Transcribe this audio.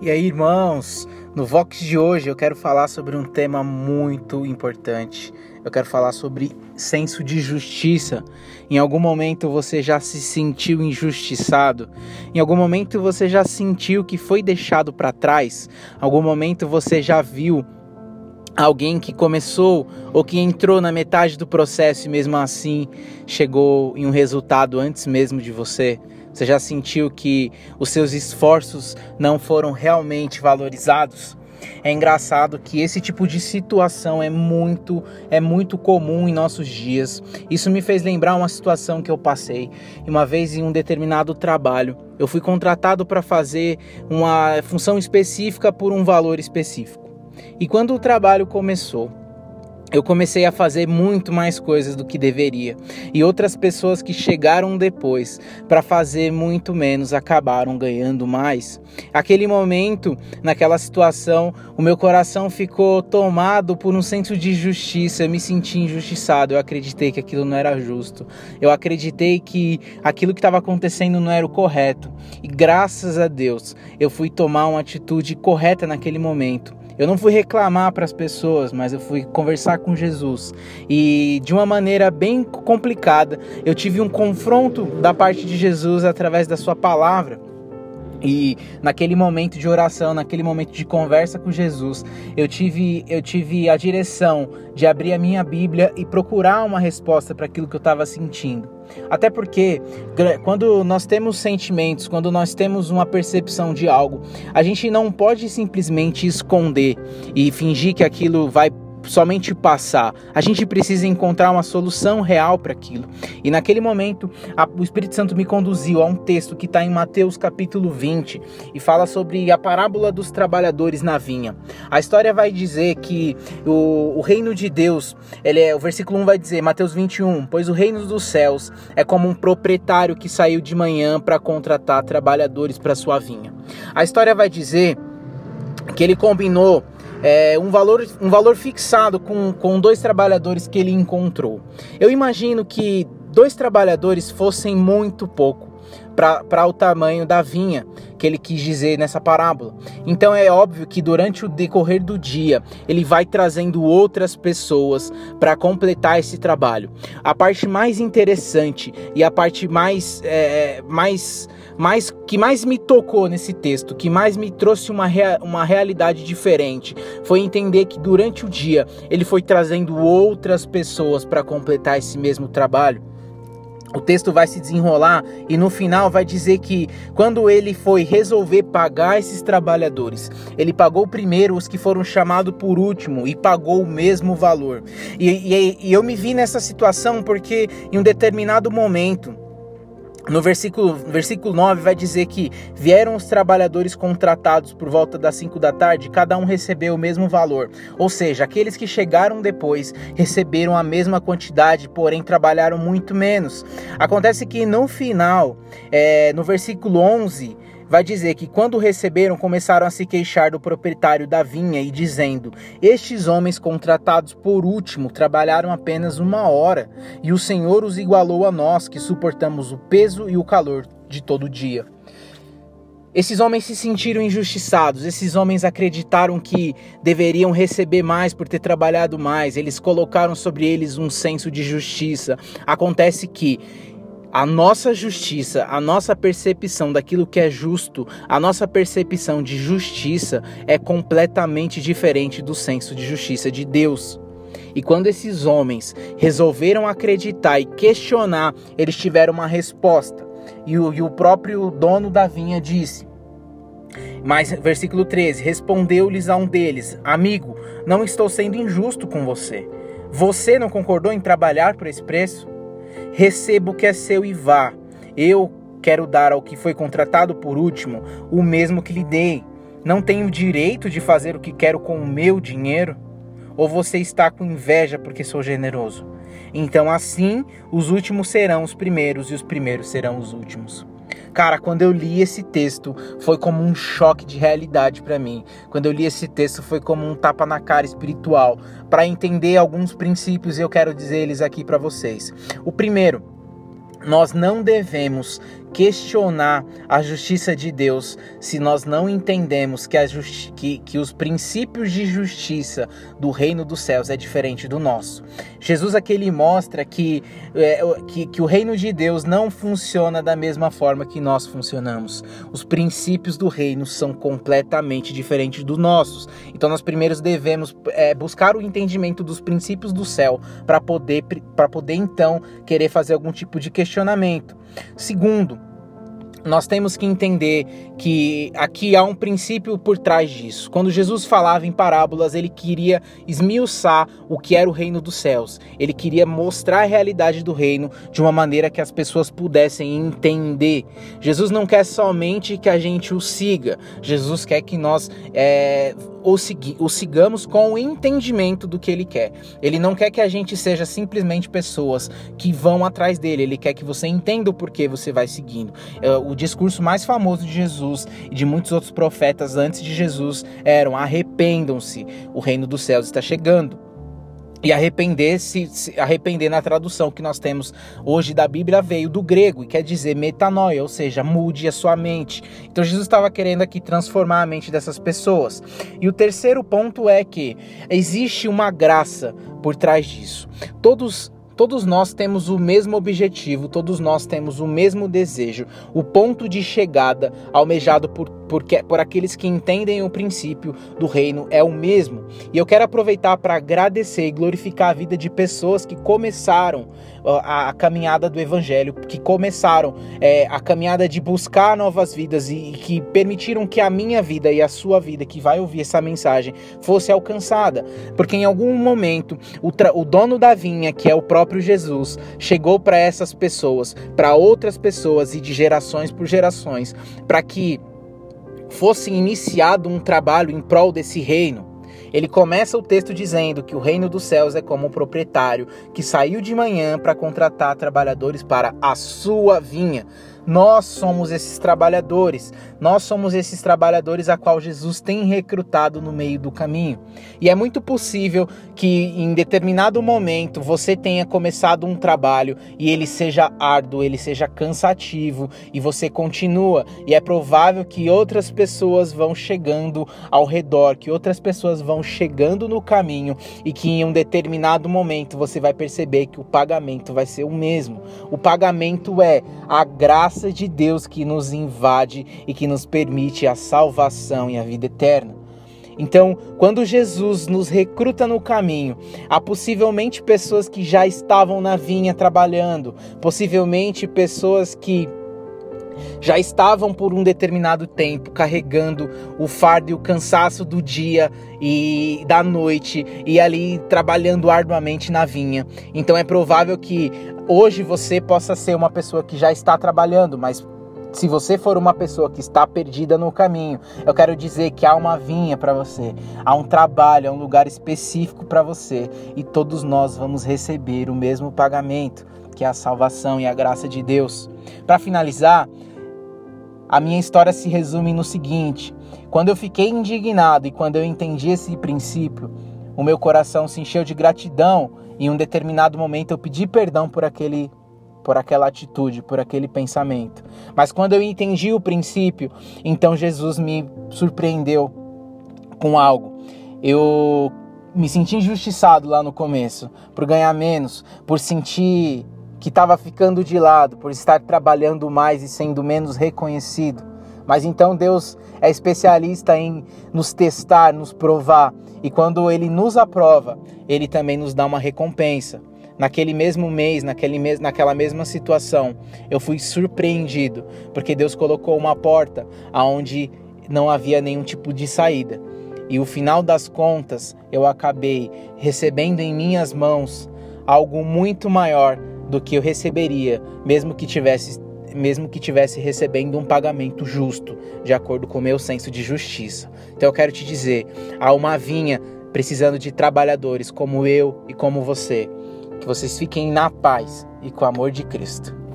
E aí, irmãos, no Vox de hoje eu quero falar sobre um tema muito importante. Eu quero falar sobre senso de justiça. Em algum momento você já se sentiu injustiçado? Em algum momento você já sentiu que foi deixado para trás? Em algum momento você já viu alguém que começou ou que entrou na metade do processo e mesmo assim chegou em um resultado antes mesmo de você? Você já sentiu que os seus esforços não foram realmente valorizados? É engraçado que esse tipo de situação é muito é muito comum em nossos dias. Isso me fez lembrar uma situação que eu passei. Uma vez em um determinado trabalho, eu fui contratado para fazer uma função específica por um valor específico. E quando o trabalho começou, eu comecei a fazer muito mais coisas do que deveria. E outras pessoas que chegaram depois para fazer muito menos acabaram ganhando mais. Aquele momento, naquela situação, o meu coração ficou tomado por um senso de justiça. Eu me senti injustiçado. Eu acreditei que aquilo não era justo. Eu acreditei que aquilo que estava acontecendo não era o correto. E graças a Deus, eu fui tomar uma atitude correta naquele momento. Eu não fui reclamar para as pessoas, mas eu fui conversar com Jesus. E de uma maneira bem complicada, eu tive um confronto da parte de Jesus através da sua palavra. E naquele momento de oração, naquele momento de conversa com Jesus, eu tive, eu tive a direção de abrir a minha Bíblia e procurar uma resposta para aquilo que eu estava sentindo. Até porque quando nós temos sentimentos, quando nós temos uma percepção de algo, a gente não pode simplesmente esconder e fingir que aquilo vai somente passar. A gente precisa encontrar uma solução real para aquilo. E naquele momento, a, o Espírito Santo me conduziu a um texto que está em Mateus capítulo 20 e fala sobre a parábola dos trabalhadores na vinha. A história vai dizer que o, o reino de Deus, ele é, o versículo 1 vai dizer, Mateus 21, pois o reino dos céus é como um proprietário que saiu de manhã para contratar trabalhadores para sua vinha. A história vai dizer que ele combinou é, um, valor, um valor fixado com, com dois trabalhadores que ele encontrou. Eu imagino que dois trabalhadores fossem muito pouco para o tamanho da vinha que ele quis dizer nessa parábola. Então é óbvio que durante o decorrer do dia ele vai trazendo outras pessoas para completar esse trabalho. A parte mais interessante e a parte mais, é, mais, mais que mais me tocou nesse texto, que mais me trouxe uma, rea, uma realidade diferente, foi entender que durante o dia ele foi trazendo outras pessoas para completar esse mesmo trabalho o texto vai se desenrolar e no final vai dizer que quando ele foi resolver pagar esses trabalhadores, ele pagou primeiro os que foram chamados por último e pagou o mesmo valor. E, e, e eu me vi nessa situação porque em um determinado momento no versículo, versículo 9 vai dizer que vieram os trabalhadores contratados por volta das 5 da tarde, cada um recebeu o mesmo valor. Ou seja, aqueles que chegaram depois receberam a mesma quantidade, porém trabalharam muito menos. Acontece que no final, é, no versículo 11, vai dizer que quando receberam, começaram a se queixar do proprietário da vinha e dizendo: Estes homens contratados por último trabalharam apenas uma hora, e o Senhor os igualou a nós, que suportamos o peso e o calor de todo dia. Esses homens se sentiram injustiçados, esses homens acreditaram que deveriam receber mais por ter trabalhado mais, eles colocaram sobre eles um senso de justiça. Acontece que a nossa justiça, a nossa percepção daquilo que é justo, a nossa percepção de justiça é completamente diferente do senso de justiça de Deus. E quando esses homens resolveram acreditar e questionar, eles tiveram uma resposta. E o, e o próprio dono da vinha disse: mas, versículo 13: Respondeu-lhes a um deles: Amigo, não estou sendo injusto com você. Você não concordou em trabalhar por esse preço? Receba o que é seu e vá. Eu quero dar ao que foi contratado por último o mesmo que lhe dei. Não tenho direito de fazer o que quero com o meu dinheiro? Ou você está com inveja porque sou generoso? Então, assim, os últimos serão os primeiros e os primeiros serão os últimos. Cara, quando eu li esse texto, foi como um choque de realidade para mim. Quando eu li esse texto, foi como um tapa na cara espiritual, para entender alguns princípios, eu quero dizer eles aqui para vocês. O primeiro, nós não devemos questionar a justiça de Deus se nós não entendemos que, que, que os princípios de justiça do reino dos céus é diferente do nosso. Jesus aqui ele mostra que, é, que, que o reino de Deus não funciona da mesma forma que nós funcionamos. Os princípios do reino são completamente diferentes dos nossos. Então nós primeiros devemos é, buscar o entendimento dos princípios do céu para poder, poder então querer fazer algum tipo de questionamento. Segundo, nós temos que entender que aqui há um princípio por trás disso. Quando Jesus falava em parábolas, ele queria esmiuçar o que era o reino dos céus. Ele queria mostrar a realidade do reino de uma maneira que as pessoas pudessem entender. Jesus não quer somente que a gente o siga, Jesus quer que nós é, o, segui o sigamos com o entendimento do que ele quer. Ele não quer que a gente seja simplesmente pessoas que vão atrás dele, ele quer que você entenda o porquê você vai seguindo. É, o discurso mais famoso de Jesus e de muitos outros profetas antes de Jesus eram: arrependam-se, o reino dos céus está chegando. E arrepender-se, arrepender na tradução que nós temos hoje da Bíblia veio do grego e quer dizer metanoia, ou seja, mude a sua mente. Então Jesus estava querendo aqui transformar a mente dessas pessoas. E o terceiro ponto é que existe uma graça por trás disso. Todos Todos nós temos o mesmo objetivo, todos nós temos o mesmo desejo. O ponto de chegada almejado por, por, por aqueles que entendem o princípio do reino é o mesmo. E eu quero aproveitar para agradecer e glorificar a vida de pessoas que começaram a, a caminhada do evangelho, que começaram é, a caminhada de buscar novas vidas e, e que permitiram que a minha vida e a sua vida, que vai ouvir essa mensagem, fosse alcançada. Porque em algum momento o, o dono da vinha, que é o próprio Jesus chegou para essas pessoas, para outras pessoas e de gerações por gerações, para que fosse iniciado um trabalho em prol desse reino. Ele começa o texto dizendo que o reino dos céus é como um proprietário que saiu de manhã para contratar trabalhadores para a sua vinha. Nós somos esses trabalhadores. Nós somos esses trabalhadores a qual Jesus tem recrutado no meio do caminho. E é muito possível que em determinado momento você tenha começado um trabalho e ele seja árduo, ele seja cansativo e você continua. E é provável que outras pessoas vão chegando ao redor, que outras pessoas vão chegando no caminho e que em um determinado momento você vai perceber que o pagamento vai ser o mesmo. O pagamento é a graça graça de Deus que nos invade e que nos permite a salvação e a vida eterna. Então, quando Jesus nos recruta no caminho, há possivelmente pessoas que já estavam na vinha trabalhando, possivelmente pessoas que já estavam por um determinado tempo carregando o fardo e o cansaço do dia e da noite e ali trabalhando arduamente na vinha. Então é provável que hoje você possa ser uma pessoa que já está trabalhando, mas se você for uma pessoa que está perdida no caminho, eu quero dizer que há uma vinha para você, há um trabalho, há um lugar específico para você. E todos nós vamos receber o mesmo pagamento, que é a salvação e a graça de Deus. Para finalizar, a minha história se resume no seguinte: quando eu fiquei indignado e quando eu entendi esse princípio, o meu coração se encheu de gratidão. E em um determinado momento eu pedi perdão por aquele por aquela atitude, por aquele pensamento. Mas quando eu entendi o princípio, então Jesus me surpreendeu com algo. Eu me senti injustiçado lá no começo, por ganhar menos, por sentir que estava ficando de lado, por estar trabalhando mais e sendo menos reconhecido. Mas então Deus é especialista em nos testar, nos provar, e quando ele nos aprova, ele também nos dá uma recompensa. Naquele mesmo mês, naquele mes naquela mesma situação, eu fui surpreendido, porque Deus colocou uma porta aonde não havia nenhum tipo de saída. E o final das contas, eu acabei recebendo em minhas mãos algo muito maior do que eu receberia, mesmo que tivesse mesmo que tivesse recebendo um pagamento justo, de acordo com o meu senso de justiça. Então eu quero te dizer, há uma vinha precisando de trabalhadores como eu e como você. Que vocês fiquem na paz e com o amor de Cristo.